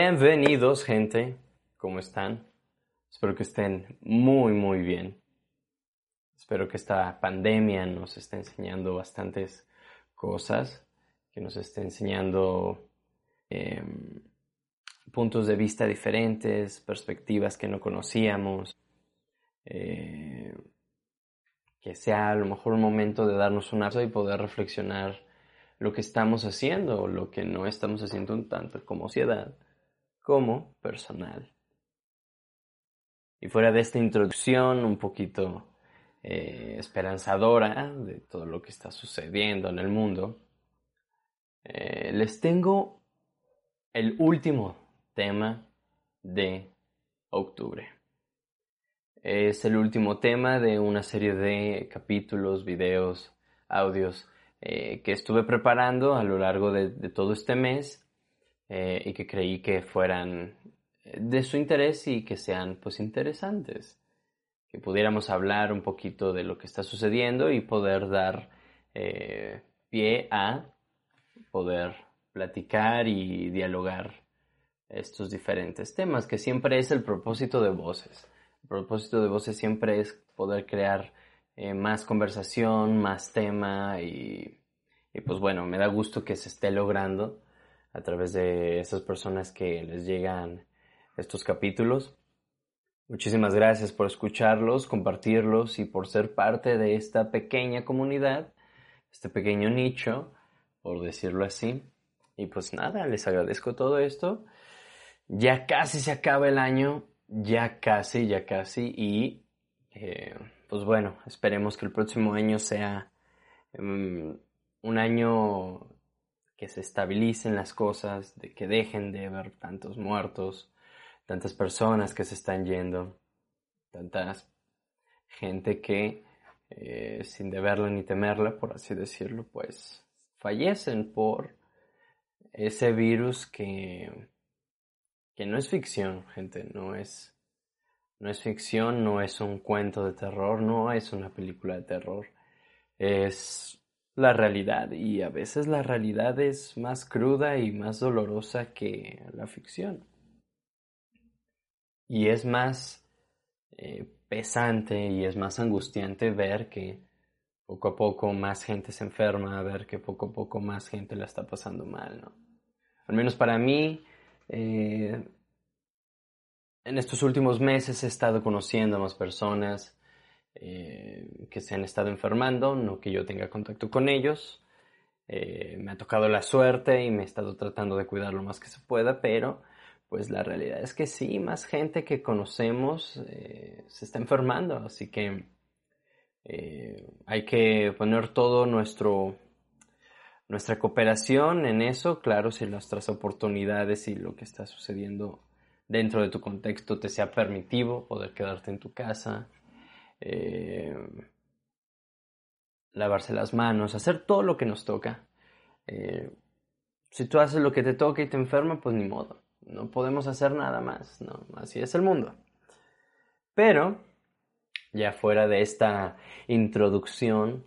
Bienvenidos, gente. ¿Cómo están? Espero que estén muy, muy bien. Espero que esta pandemia nos esté enseñando bastantes cosas, que nos esté enseñando eh, puntos de vista diferentes, perspectivas que no conocíamos. Eh, que sea a lo mejor un momento de darnos un abrazo y poder reflexionar lo que estamos haciendo o lo que no estamos haciendo un tanto como sociedad como personal. Y fuera de esta introducción un poquito eh, esperanzadora de todo lo que está sucediendo en el mundo, eh, les tengo el último tema de octubre. Es el último tema de una serie de capítulos, videos, audios eh, que estuve preparando a lo largo de, de todo este mes eh, y que creí que fueran de su interés y que sean pues interesantes. Que pudiéramos hablar un poquito de lo que está sucediendo y poder dar eh, pie a poder platicar y dialogar estos diferentes temas, que siempre es el propósito de voces. El propósito de voces siempre es poder crear eh, más conversación, más tema y, y pues bueno, me da gusto que se esté logrando a través de estas personas que les llegan estos capítulos. Muchísimas gracias por escucharlos, compartirlos y por ser parte de esta pequeña comunidad, este pequeño nicho, por decirlo así. Y pues nada, les agradezco todo esto. Ya casi se acaba el año, ya casi, ya casi. Y eh, pues bueno, esperemos que el próximo año sea um, un año que se estabilicen las cosas, de que dejen de haber tantos muertos, tantas personas que se están yendo, tantas gente que eh, sin deberla ni temerla, por así decirlo, pues fallecen por ese virus que, que no es ficción, gente, no es, no es ficción, no es un cuento de terror, no es una película de terror, es la realidad y a veces la realidad es más cruda y más dolorosa que la ficción. Y es más eh, pesante y es más angustiante ver que poco a poco más gente se enferma, ver que poco a poco más gente la está pasando mal, ¿no? Al menos para mí, eh, en estos últimos meses he estado conociendo a más personas, eh, que se han estado enfermando, no que yo tenga contacto con ellos. Eh, me ha tocado la suerte y me he estado tratando de cuidar lo más que se pueda, pero pues la realidad es que sí, más gente que conocemos eh, se está enfermando, así que hay que poner todo nuestro nuestra cooperación en eso, claro, si nuestras oportunidades y lo que está sucediendo dentro de tu contexto te sea permitivo, poder quedarte en tu casa, eh, lavarse las manos, hacer todo lo que nos toca. Eh, si tú haces lo que te toca y te enferma, pues ni modo. No podemos hacer nada más, ¿no? Así es el mundo. Pero, ya fuera de esta introducción,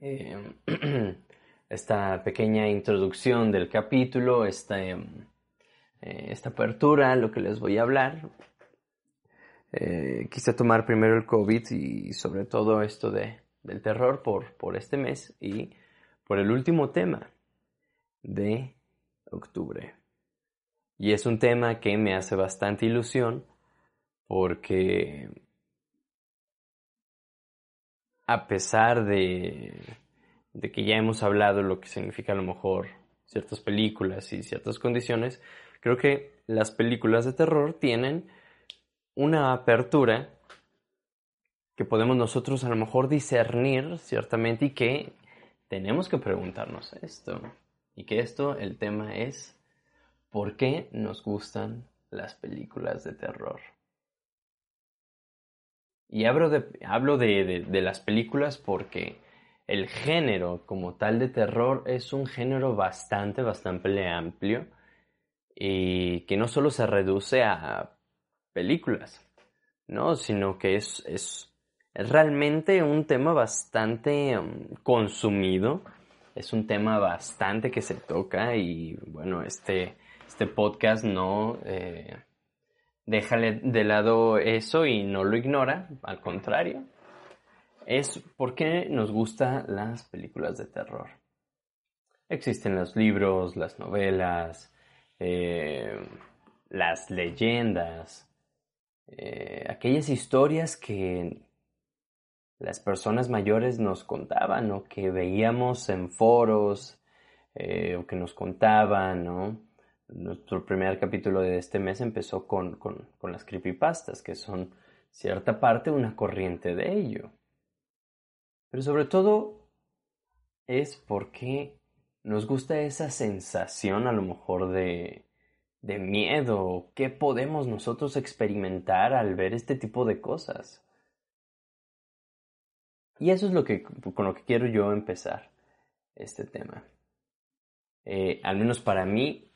eh, esta pequeña introducción del capítulo, esta, esta apertura, lo que les voy a hablar, eh, quise tomar primero el COVID y sobre todo esto de, del terror por, por este mes y por el último tema de octubre. Y es un tema que me hace bastante ilusión porque a pesar de, de que ya hemos hablado lo que significa a lo mejor ciertas películas y ciertas condiciones, creo que las películas de terror tienen una apertura que podemos nosotros a lo mejor discernir ciertamente y que tenemos que preguntarnos esto. Y que esto, el tema es, ¿por qué nos gustan las películas de terror? Y hablo de, hablo de, de las películas porque el género como tal de terror es un género bastante, bastante amplio y que no solo se reduce a películas, ¿no? Sino que es, es, realmente un tema bastante um, consumido, es un tema bastante que se toca y bueno, este, este podcast no eh, deja de lado eso y no lo ignora, al contrario, es porque nos gustan las películas de terror. Existen los libros, las novelas, eh, las leyendas, eh, aquellas historias que las personas mayores nos contaban o que veíamos en foros eh, o que nos contaban, ¿no? Nuestro primer capítulo de este mes empezó con, con, con las creepypastas, que son cierta parte una corriente de ello. Pero sobre todo es porque nos gusta esa sensación a lo mejor de, de miedo. ¿Qué podemos nosotros experimentar al ver este tipo de cosas? Y eso es lo que, con lo que quiero yo empezar este tema. Eh, al menos para mí,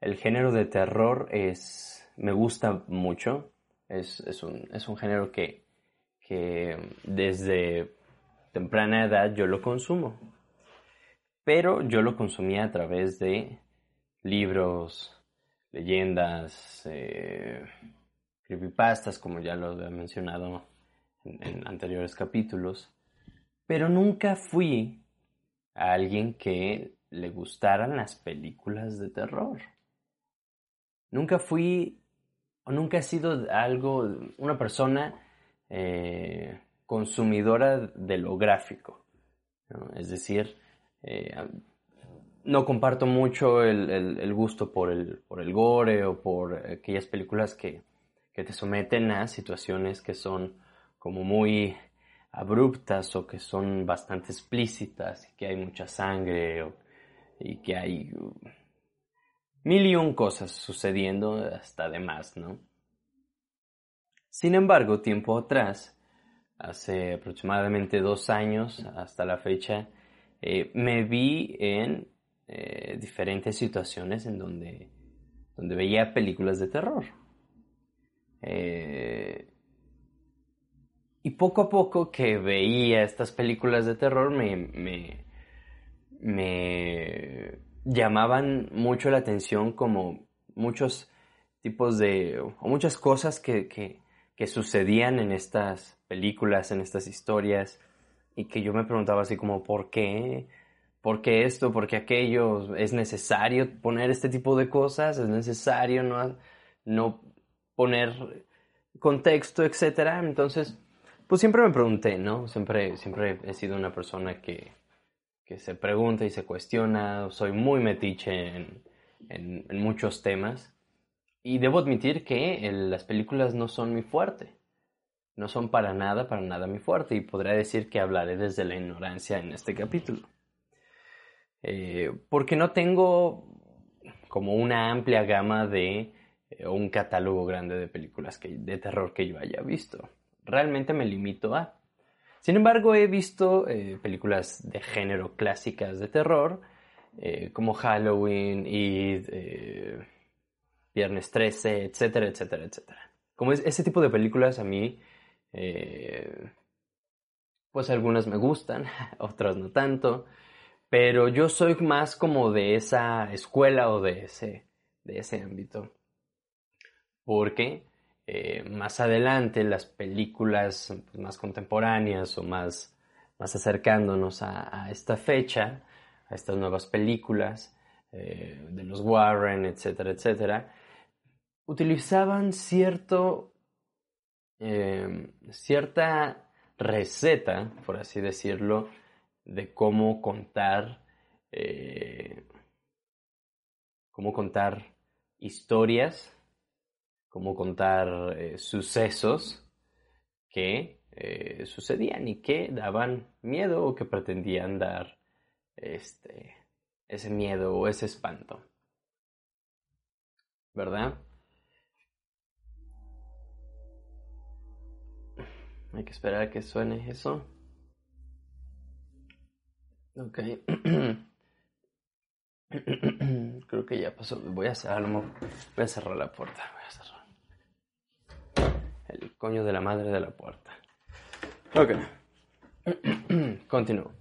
el género de terror es, me gusta mucho. Es, es, un, es un género que, que desde temprana edad yo lo consumo. Pero yo lo consumía a través de libros, leyendas, eh, creepypastas, como ya lo he mencionado en, en anteriores capítulos. Pero nunca fui a alguien que le gustaran las películas de terror. Nunca fui o nunca he sido algo, una persona eh, consumidora de lo gráfico. Es decir, eh, no comparto mucho el, gusto por el, por el gore o por aquellas películas que, te someten a situaciones que son como muy abruptas o que son bastante explícitas que hay mucha sangre y que hay uh, mil y un cosas sucediendo hasta de más, ¿no? Sin embargo, tiempo atrás, hace aproximadamente dos años hasta la fecha, eh, me vi en eh, diferentes situaciones en donde, donde veía películas de terror. Eh, y poco a poco que veía estas películas de terror me, me, me llamaban mucho la atención como muchos tipos de, o muchas cosas que, que, que sucedían en estas películas, en estas historias, y que yo me preguntaba así como, ¿por qué? ¿Por qué esto? ¿Por qué aquello? ¿Es necesario poner este tipo de cosas? ¿Es necesario no, no poner contexto, etcétera? Entonces, pues siempre me pregunté, ¿no? Siempre, siempre he sido una persona que, que se pregunta y se cuestiona, soy muy metiche en, en, en muchos temas. Y debo admitir que las películas no son mi fuerte. No son para nada, para nada mi fuerte. Y podría decir que hablaré desde la ignorancia en este capítulo. Eh, porque no tengo como una amplia gama de eh, un catálogo grande de películas de terror que yo haya visto. Realmente me limito a. Sin embargo, he visto eh, películas de género clásicas de terror, como Halloween y Viernes 13, etcétera, etcétera, etcétera. Como es, ese tipo de películas a mí, eh, pues algunas me gustan, otras no tanto, pero yo soy más como de esa escuela o de ese, de ese ámbito. Porque eh, más adelante las películas más contemporáneas o más, más acercándonos a, a esta fecha, a estas nuevas películas, eh, de los Warren, etcétera, etcétera, utilizaban cierto, eh, cierta receta, por así decirlo, de cómo contar, eh, cómo contar historias cómo contar eh, sucesos que eh, sucedían y que daban miedo o que pretendían dar este, ese miedo o ese espanto. ¿Verdad? Hay que esperar a que suene eso. Ok. Creo que ya pasó. Voy a cerrar, voy a cerrar la puerta. Voy a cerrar. El coño de la madre de la puerta. Ok. Continúo.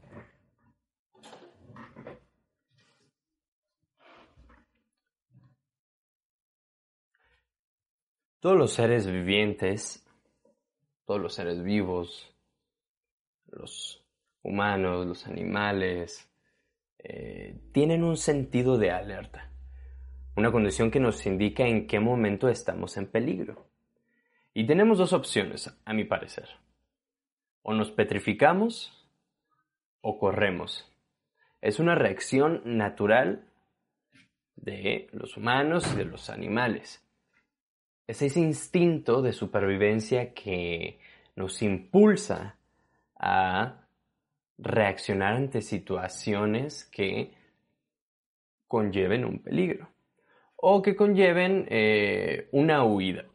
Todos los seres vivientes, todos los seres vivos, los humanos, los animales, eh, tienen un sentido de alerta, una condición que nos indica en qué momento estamos en peligro. Y tenemos dos opciones, a mi parecer. O nos petrificamos o corremos. Es una reacción natural de los humanos y de los animales. Es ese instinto de supervivencia que nos impulsa a reaccionar ante situaciones que conlleven un peligro o que conlleven eh, una huida,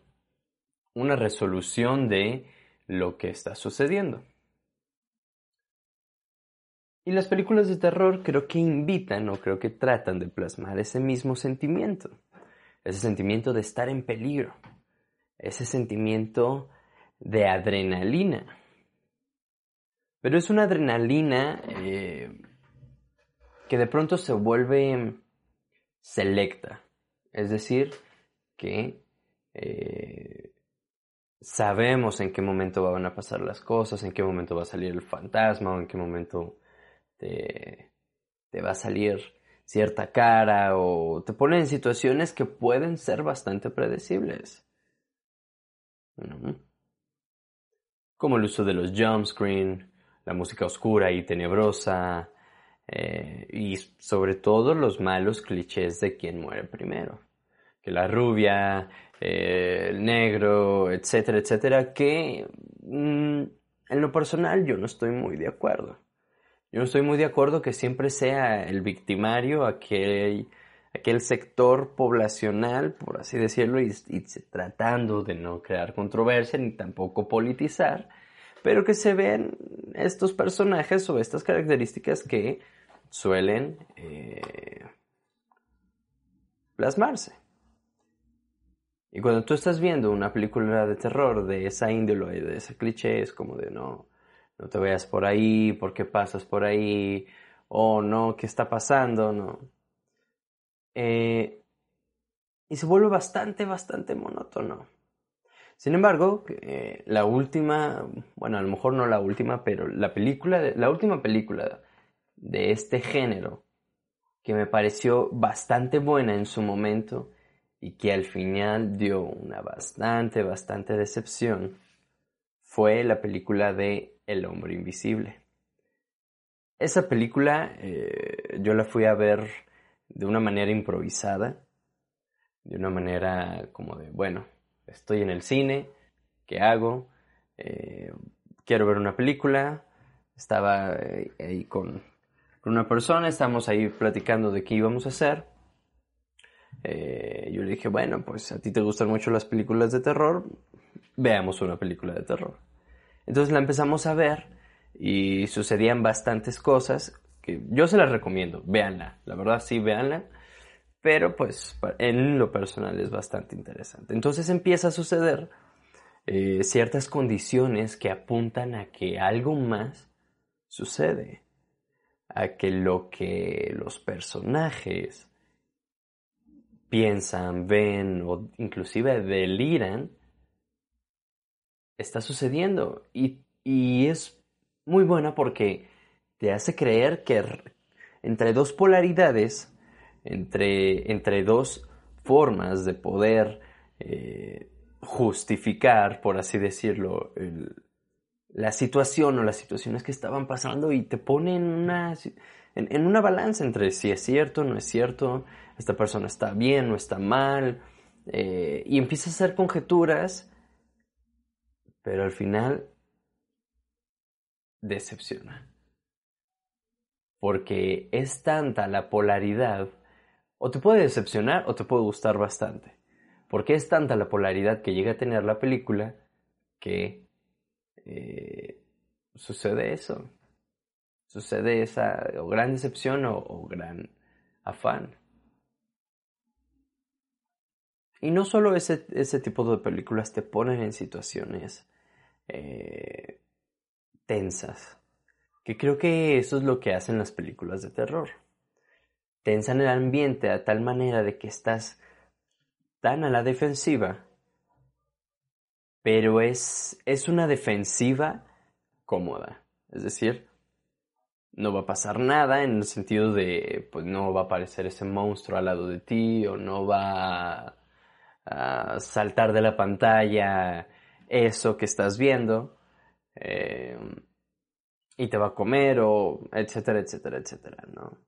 una resolución de lo que está sucediendo. Y las películas de terror creo que invitan o creo que tratan de plasmar ese mismo sentimiento, ese sentimiento de estar en peligro, ese sentimiento de adrenalina. Pero es una adrenalina eh, que de pronto se vuelve selecta, es decir, que eh, sabemos en qué momento van a pasar las cosas, en qué momento va a salir el fantasma o en qué momento te, va a salir cierta cara o te ponen en situaciones que pueden ser bastante predecibles. Como el uso de los jump screen, la música oscura y tenebrosa, eh, y sobre todo los malos clichés de quien muere primero. Que la rubia, eh, el negro, etcétera, etcétera, que mm, en lo personal yo no estoy muy de acuerdo. Yo no estoy muy de acuerdo que siempre sea el victimario aquel, aquel sector poblacional, por así decirlo, y, tratando de no crear controversia ni tampoco politizar, pero que se ven estos personajes o estas características que suelen eh, plasmarse. Y cuando tú estás viendo una película de terror de esa índole, de ese cliché, es como de no, no te veas por ahí, ¿por qué pasas por ahí? O no, ¿qué está pasando? No. Eh, y se vuelve bastante, bastante monótono. Sin embargo, eh, la última, bueno, a lo mejor no la última, pero la película, la última película de este género que me pareció bastante buena en su momento y que al final dio una bastante, bastante decepción, fue la película de El hombre invisible. Esa película eh, yo la fui a ver de una manera improvisada, de una manera como de, bueno, estoy en el cine, ¿qué hago? Eh, quiero ver una película, estaba eh, ahí con, una persona, estábamos ahí platicando de qué íbamos a hacer. Eh, yo le dije, bueno, pues a ti te gustan mucho las películas de terror, veamos una película de terror. Entonces la empezamos a ver y sucedían bastantes cosas que yo se las recomiendo, véanla, la verdad sí, véanla pero pues en lo personal es bastante interesante. Entonces empieza a suceder eh, ciertas condiciones que apuntan a que algo más sucede, a que lo que los personajes piensan, ven o inclusive deliran está sucediendo y, y es muy buena porque te hace creer que entre dos polaridades entre, entre dos formas de poder eh, justificar, por así decirlo, la situación o las situaciones que estaban pasando y te pone en una, en, una balanza entre si es cierto, no es cierto, esta persona está bien, no está mal, eh, y empiezas a hacer conjeturas, pero al final decepciona. Porque es tanta la polaridad, o te puede decepcionar o te puede gustar bastante. Porque es tanta la polaridad que llega a tener la película que eh, sucede eso. Sucede esa o gran decepción o, gran afán. Y no solo ese, ese tipo de películas te ponen en situaciones eh, tensas, que creo que eso es lo que hacen las películas de terror. Tensan el ambiente a tal manera de que estás tan a la defensiva, pero es, es una defensiva cómoda. Es decir, no va a pasar nada en el sentido de, pues no va a aparecer ese monstruo al lado de ti o no va a saltar de la pantalla eso que estás viendo eh, y te va a comer o etcétera, etcétera, etcétera, ¿no?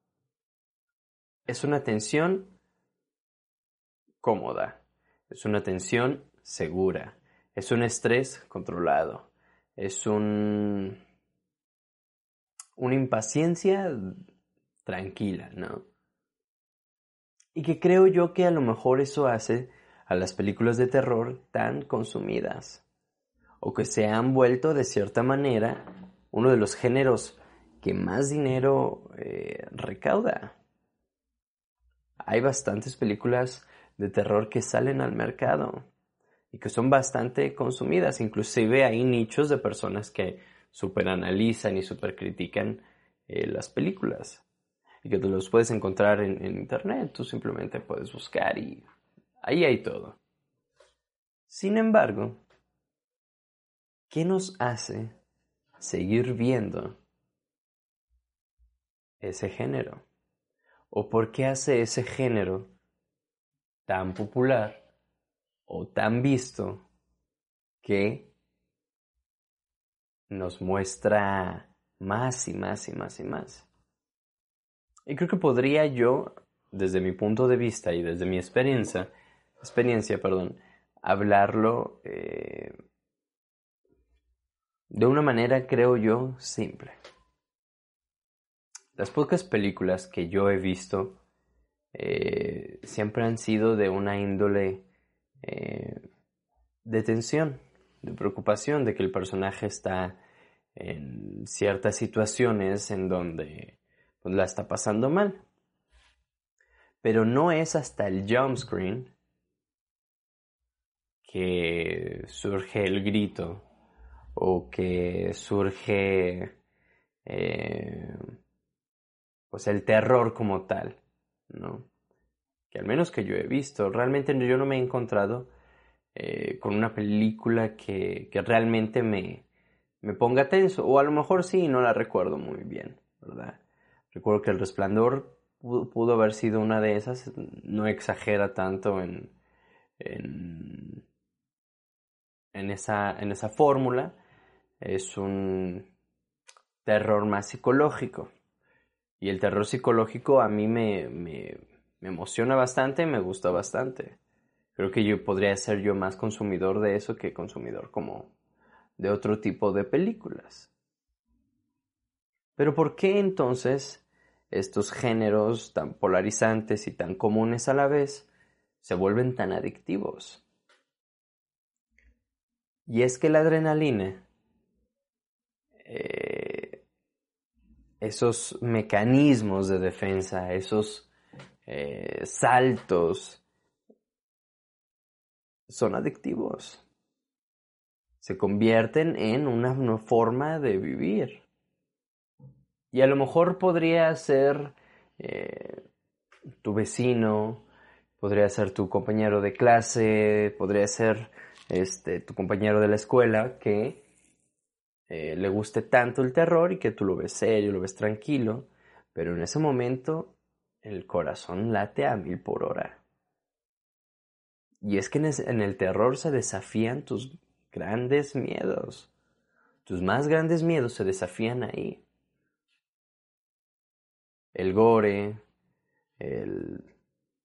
Es una tensión cómoda, es una tensión segura, es un estrés controlado, es un una impaciencia tranquila, ¿no? Y que creo yo que a lo mejor eso hace a las películas de terror tan consumidas, o que se han vuelto de cierta manera uno de los géneros que más dinero eh, recauda. Hay bastantes películas de terror que salen al mercado y que son bastante consumidas. Inclusive hay nichos de personas que superanalizan y supercritican eh, las películas y que tú los puedes encontrar en internet. Tú simplemente puedes buscar y Ahí hay todo. Sin embargo, ¿qué nos hace seguir viendo ese género? ¿O por qué hace ese género tan popular o tan visto que nos muestra más y más y más y más? Y creo que podría yo, desde mi punto de vista y desde mi experiencia, experiencia, perdón, hablarlo eh, de una manera, creo yo, simple. Las pocas películas que yo he visto eh, siempre han sido de una índole eh, de tensión, de preocupación, de que el personaje está en ciertas situaciones en donde pues, la está pasando mal. Pero no es hasta el jump screen que surge el grito o que surge eh, pues el terror como tal, ¿no? Que al menos que yo he visto, realmente yo no me he encontrado eh, con una película que, que realmente me, me ponga tenso, o a lo mejor sí, no la recuerdo muy bien, ¿verdad? Recuerdo que El Resplandor pudo, haber sido una de esas, no exagera tanto en, en en esa, en esa fórmula es un terror más psicológico. Y el terror psicológico a mí me, me, emociona bastante me gusta bastante. Creo que yo podría ser yo más consumidor de eso que consumidor como de otro tipo de películas. Pero ¿por qué entonces estos géneros tan polarizantes y tan comunes a la vez se vuelven tan adictivos? Y es que la adrenalina, eh, esos mecanismos de defensa, esos eh, saltos, son adictivos. Se convierten en una, forma de vivir. Y a lo mejor podría ser eh, tu vecino, podría ser tu compañero de clase, podría ser este, tu compañero de la escuela que eh, le guste tanto el terror y que tú lo ves serio, lo ves tranquilo, pero en ese momento el corazón late a mil por hora. Y es que en el terror se desafían tus grandes miedos. Tus más grandes miedos se desafían ahí. El gore, el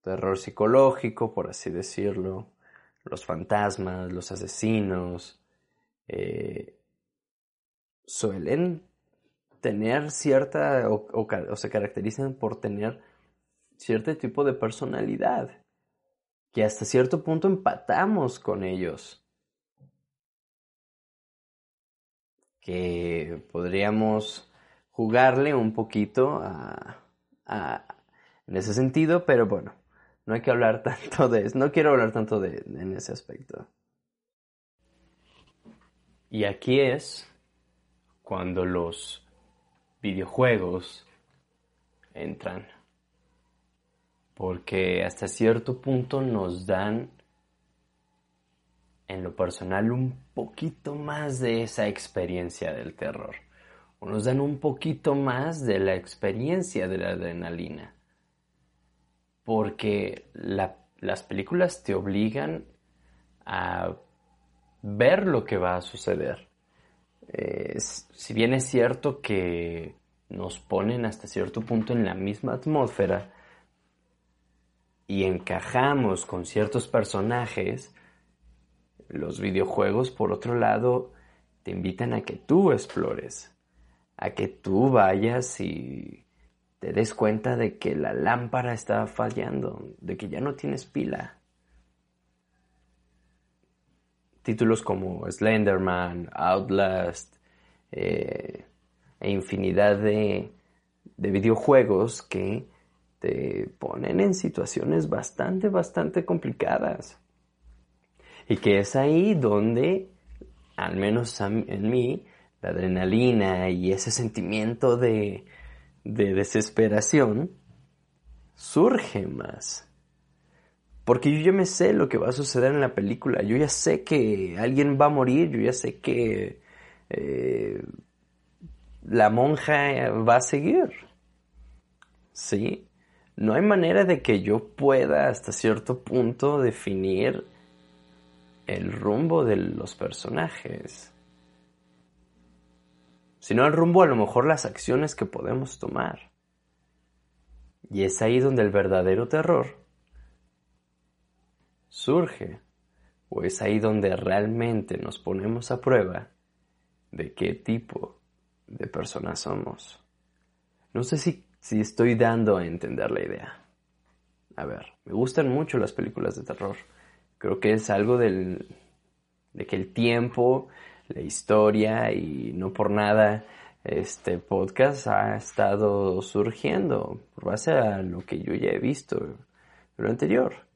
terror psicológico, por así decirlo, los fantasmas, los asesinos, eh, suelen tener cierta, o, se caracterizan por tener cierto tipo de personalidad, que hasta cierto punto empatamos con ellos. Que podríamos jugarle un poquito en ese sentido, pero bueno, no hay que hablar tanto de eso, no quiero hablar tanto de, en ese aspecto. Y aquí es cuando los videojuegos entran. Porque hasta cierto punto nos dan, en lo personal, un poquito más de esa experiencia del terror. O nos dan un poquito más de la experiencia de la adrenalina. Porque las películas te obligan a ver lo que va a suceder. Si bien es cierto que nos ponen hasta cierto punto en la misma atmósfera y encajamos con ciertos personajes, los videojuegos, por otro lado, te invitan a que tú explores, a que tú vayas y te des cuenta de que la lámpara está fallando, de que ya no tienes pila títulos como Slenderman, Outlast eh, e infinidad de, de videojuegos que te ponen en situaciones bastante, bastante complicadas. Y que es ahí donde, al menos en mí, la adrenalina y ese sentimiento de, de desesperación surge más. Porque yo ya me sé lo que va a suceder en la película. Yo ya sé que alguien va a morir. Yo ya sé que eh, la monja va a seguir. ¿Sí? No hay manera de que yo pueda hasta cierto punto definir el rumbo de los personajes. Sino el rumbo a lo mejor las acciones que podemos tomar. Y es ahí donde el verdadero terror surge, o es ahí donde realmente nos ponemos a prueba de qué tipo de personas somos. No sé si, si estoy dando a entender la idea. A ver, me gustan mucho las películas de terror. Creo que es algo del, de que el tiempo, la historia y no por nada este podcast ha estado surgiendo por base a lo que yo ya he visto lo anterior.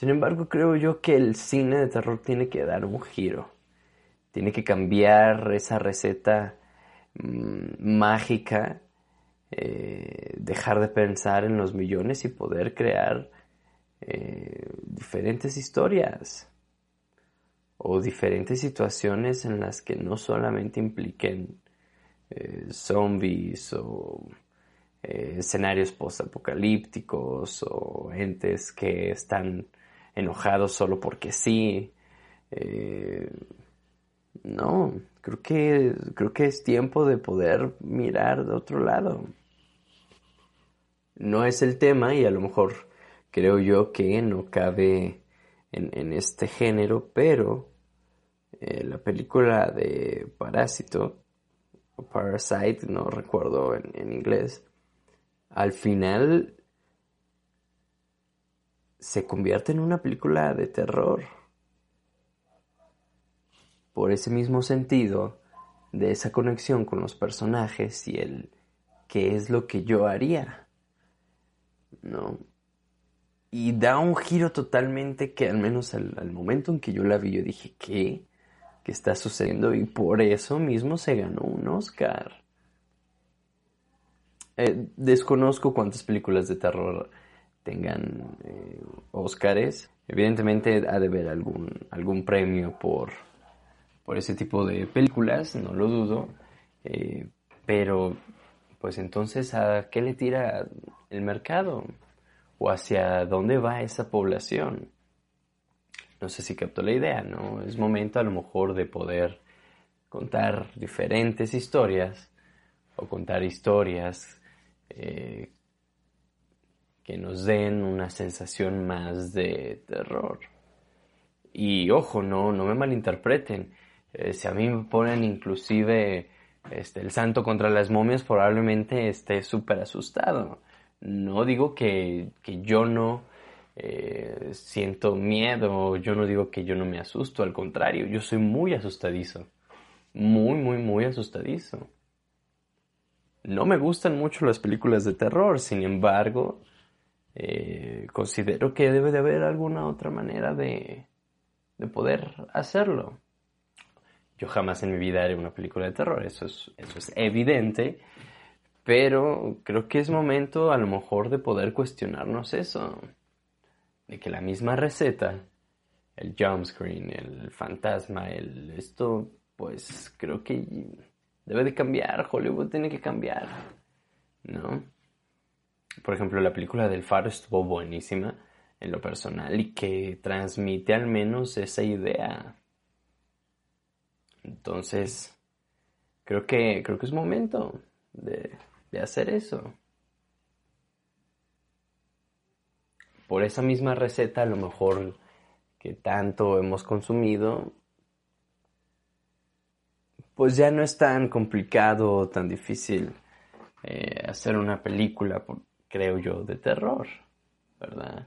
Sin embargo, creo yo que el cine de terror tiene que dar un giro. Tiene que cambiar esa receta mm, mágica, eh, dejar de pensar en los millones y poder crear eh, diferentes historias o diferentes situaciones en las que no solamente impliquen eh, zombies o escenarios post-apocalípticos o entes que están enojados solo porque sí. Eh, no, creo que, creo que es tiempo de poder mirar de otro lado. No es el tema y a lo mejor creo yo que no cabe en, este género, pero eh, la película de Parásito, o Parasite, no recuerdo en inglés, al final se convierte en una película de terror. Por ese mismo sentido, de esa conexión con los personajes y el qué es lo que yo haría. ¿No? Y da un giro totalmente que al menos al, momento en que yo la vi yo dije, ¿qué? ¿Qué está sucediendo? Y por eso mismo se ganó un Oscar. Eh, desconozco cuántas películas de terror tengan eh, Óscares. Evidentemente ha de haber algún, algún premio por, por ese tipo de películas, no lo dudo. Eh, pero, pues entonces, ¿a qué le tira el mercado? ¿O hacia dónde va esa población? No sé si capto la idea, ¿no? Es momento a lo mejor de poder contar diferentes historias o contar historias eh, que nos den una sensación más de terror. Y ojo, no, no me malinterpreten. Eh, si a mí me ponen inclusive este, el santo contra las momias, probablemente esté súper asustado. No digo que, que yo no eh, siento miedo, yo no digo que yo no me asusto, al contrario, yo soy muy asustadizo. Muy, muy, muy asustadizo. No me gustan mucho las películas de terror, sin embargo, eh, considero que debe de haber alguna otra manera de, de poder hacerlo. Yo jamás en mi vida haré una película de terror, eso es, eso es evidente, pero creo que es momento a lo mejor de poder cuestionarnos eso, de que la misma receta, el jump screen, el fantasma, el esto, pues creo que debe de cambiar, Hollywood tiene que cambiar, ¿no? Por ejemplo, la película del faro estuvo buenísima en lo personal y que transmite al menos esa idea. Entonces, creo que, creo que es momento de, de hacer eso. Por esa misma receta, a lo mejor que tanto hemos consumido, pues ya no es tan complicado o tan difícil eh, hacer una película, creo yo, de terror, ¿verdad?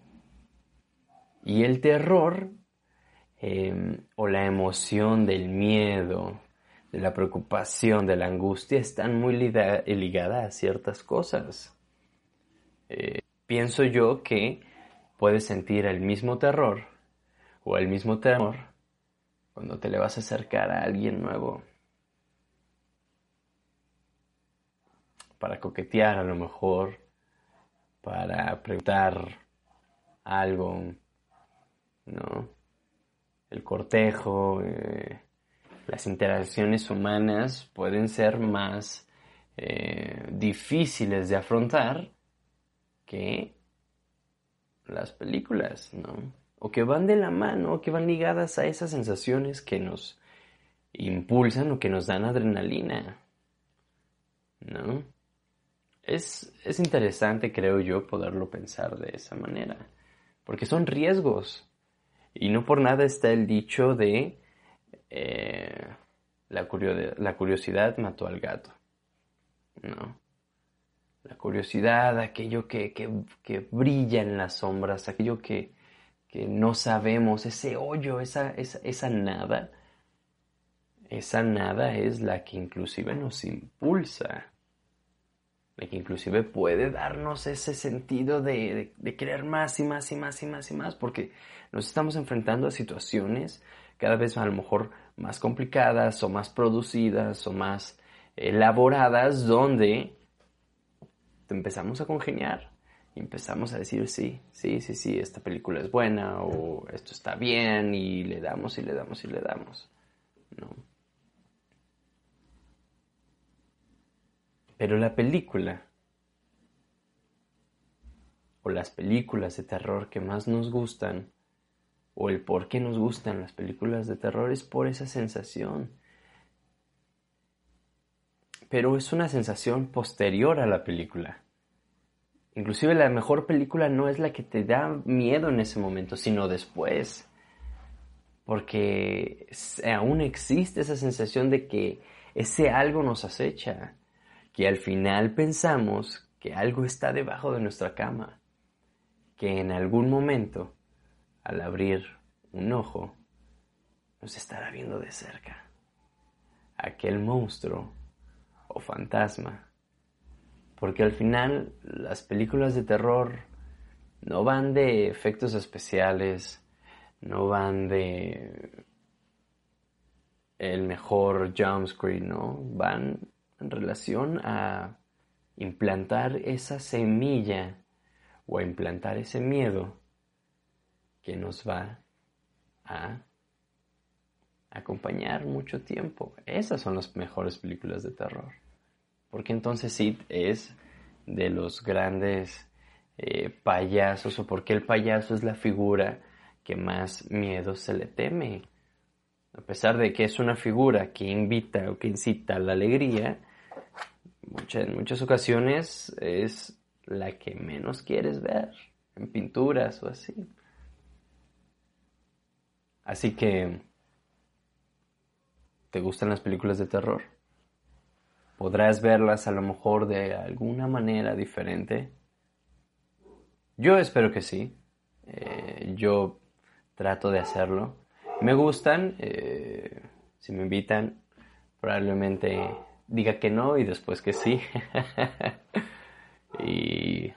Y el terror em, o la emoción del miedo, de la preocupación, de la angustia, están muy ligadas a ciertas cosas. Eh, pienso yo que puedes sentir el mismo terror o el mismo temor cuando te le vas a acercar a alguien nuevo. Para coquetear a lo mejor, para preguntar algo, ¿no? El cortejo, eh, las interacciones humanas pueden ser más eh, difíciles de afrontar que las películas, ¿no? O que van de la mano, que van ligadas a esas sensaciones que nos impulsan o que nos dan adrenalina, ¿no? Es, es interesante, creo yo, poderlo pensar de esa manera, porque son riesgos. Y no por nada está el dicho de eh, la, la, curiosidad mató al gato. ¿No? La curiosidad, aquello que, que, brilla en las sombras, aquello que, que no sabemos, ese hoyo, esa, esa, esa nada, esa nada es la que inclusive nos impulsa la que inclusive puede darnos ese sentido de, de, querer más y más y más y más y más, porque nos estamos enfrentando a situaciones cada vez a lo mejor más complicadas o más producidas o más elaboradas donde empezamos a congeniar y empezamos a decir sí, sí, sí, sí, esta película es buena o esto está bien y le damos y le damos y le damos. ¿no? Pero la película o las películas de terror que más nos gustan o el por qué nos gustan las películas de terror es por esa sensación. Pero es una sensación posterior a la película. Inclusive la mejor película no es la que te da miedo en ese momento, sino después. Porque aún existe esa sensación de que ese algo nos acecha, que al final pensamos que algo está debajo de nuestra cama, que en algún momento al abrir un ojo, nos estará viendo de cerca. Aquel monstruo o fantasma. Porque al final las películas de terror no van de efectos especiales, no van de el mejor jump screen, ¿no? Van en relación a implantar esa semilla o a implantar ese miedo que nos va a acompañar mucho tiempo. Esas son las mejores películas de terror. Porque entonces Sid es de los grandes eh, payasos o porque el payaso es la figura que más miedo se le teme. A pesar de que es una figura que invita o que incita a la alegría, en muchas ocasiones es la que menos quieres ver en pinturas o así. Así que, ¿te gustan las películas de terror? ¿Podrás verlas a lo mejor de alguna manera diferente? Yo espero que sí. Eh, yo trato de hacerlo. Me gustan. Eh, si me invitan, probablemente diga que no y después que sí. y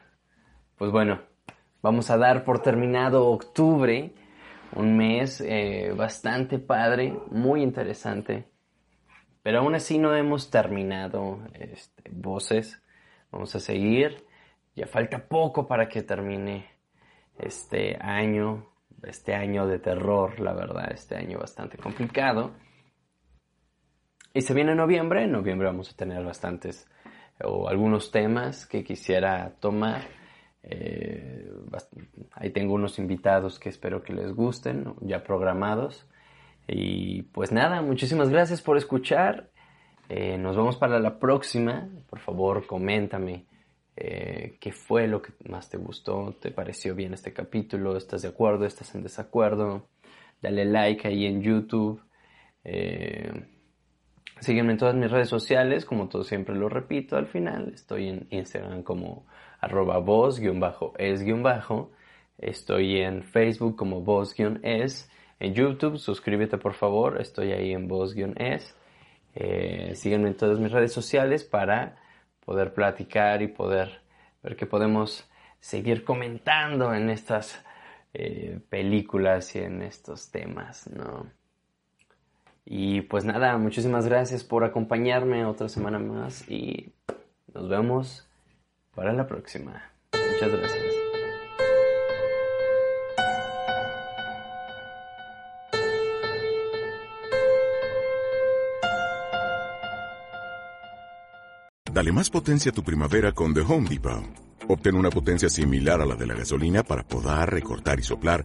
pues bueno, vamos a dar por terminado octubre, un mes eh, bastante padre, muy interesante. Pero aún así no hemos terminado este, voces. Vamos a seguir. Ya falta poco para que termine este año, este año de terror, la verdad, este año bastante complicado. Y se viene noviembre, en noviembre vamos a tener bastantes o algunos temas que quisiera tomar. Eh, ahí tengo unos invitados que espero que les gusten, ya programados. Y pues nada, muchísimas gracias por escuchar. Eh, nos vemos para la próxima. Por favor, coméntame eh, qué fue lo que más te gustó, te pareció bien este capítulo, estás de acuerdo, estás en desacuerdo. Dale like ahí en YouTube. Sígueme en todas mis redes sociales, como todo siempre lo repito al final. Estoy en Instagram como arroba voz-es-bajo. Estoy en Facebook como voz-es. En YouTube, suscríbete por favor, estoy ahí en voz-es. Eh, sígueme en todas mis redes sociales para poder platicar y poder ver que podemos seguir comentando en estas eh, películas y en estos temas, ¿no? Y pues nada, muchísimas gracias por acompañarme otra semana más y nos vemos para la próxima. Muchas gracias. Dale más potencia a tu primavera con The Home Depot. Obtén una potencia similar a la de la gasolina para podar, recortar y soplar